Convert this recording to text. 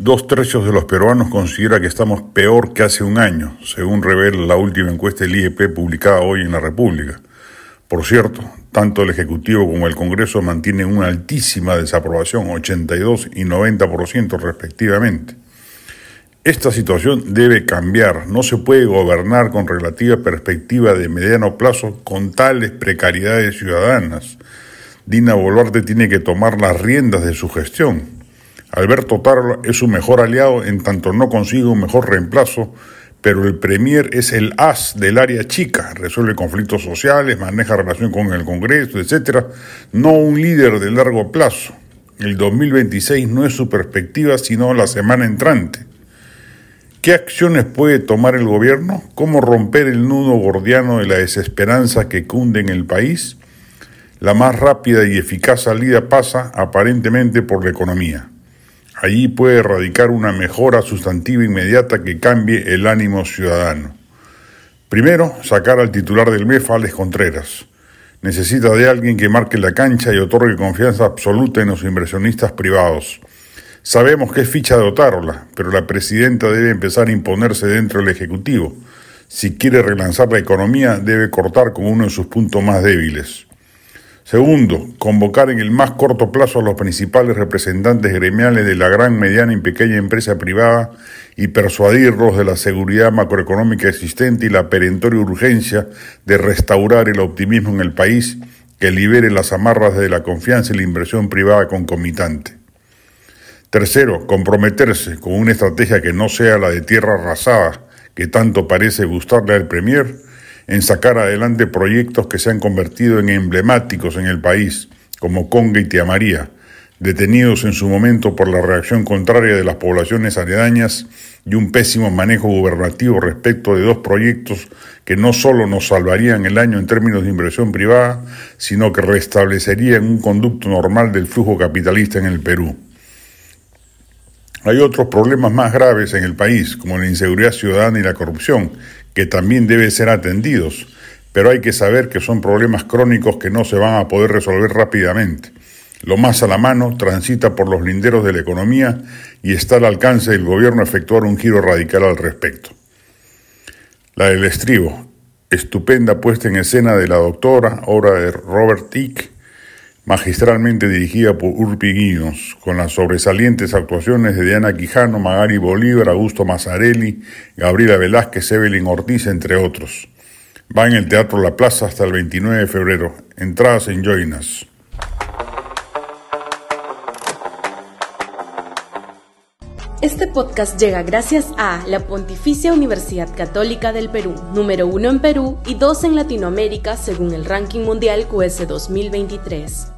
Dos tercios de los peruanos considera que estamos peor que hace un año, según revela la última encuesta del IEP publicada hoy en la República. Por cierto, tanto el Ejecutivo como el Congreso mantienen una altísima desaprobación, 82 y 90% respectivamente. Esta situación debe cambiar. No se puede gobernar con relativa perspectiva de mediano plazo con tales precariedades ciudadanas. Dina Boluarte tiene que tomar las riendas de su gestión. Alberto Tarla es su mejor aliado en tanto no consigue un mejor reemplazo, pero el Premier es el as del área chica, resuelve conflictos sociales, maneja relación con el Congreso, etc., no un líder de largo plazo. El 2026 no es su perspectiva, sino la semana entrante. ¿Qué acciones puede tomar el gobierno? ¿Cómo romper el nudo gordiano de la desesperanza que cunde en el país? La más rápida y eficaz salida pasa aparentemente por la economía. Allí puede radicar una mejora sustantiva inmediata que cambie el ánimo ciudadano. Primero, sacar al titular del MEF, Alex Contreras. Necesita de alguien que marque la cancha y otorgue confianza absoluta en los inversionistas privados. Sabemos que es ficha de Otárola, pero la presidenta debe empezar a imponerse dentro del Ejecutivo. Si quiere relanzar la economía, debe cortar con uno de sus puntos más débiles. Segundo, convocar en el más corto plazo a los principales representantes gremiales de la gran, mediana y pequeña empresa privada y persuadirlos de la seguridad macroeconómica existente y la perentoria urgencia de restaurar el optimismo en el país que libere las amarras de la confianza y la inversión privada concomitante. Tercero, comprometerse con una estrategia que no sea la de tierra arrasada, que tanto parece gustarle al Premier, en sacar adelante proyectos que se han convertido en emblemáticos en el país, como Conga y Tía María, detenidos en su momento por la reacción contraria de las poblaciones aledañas y un pésimo manejo gubernativo respecto de dos proyectos que no solo nos salvarían el año en términos de inversión privada, sino que restablecerían un conducto normal del flujo capitalista en el Perú. Hay otros problemas más graves en el país, como la inseguridad ciudadana y la corrupción, que también deben ser atendidos, pero hay que saber que son problemas crónicos que no se van a poder resolver rápidamente. Lo más a la mano transita por los linderos de la economía y está al alcance del gobierno efectuar un giro radical al respecto. La del estribo, estupenda puesta en escena de la doctora, obra de Robert Tick, magistralmente dirigida por Urpi Guinos, con las sobresalientes actuaciones de Diana Quijano, Magari Bolívar, Augusto Mazzarelli, Gabriela Velázquez, Evelyn Ortiz, entre otros. Va en el Teatro La Plaza hasta el 29 de febrero. Entradas en Joinas. Este podcast llega gracias a la Pontificia Universidad Católica del Perú, número uno en Perú y dos en Latinoamérica según el ranking mundial QS 2023.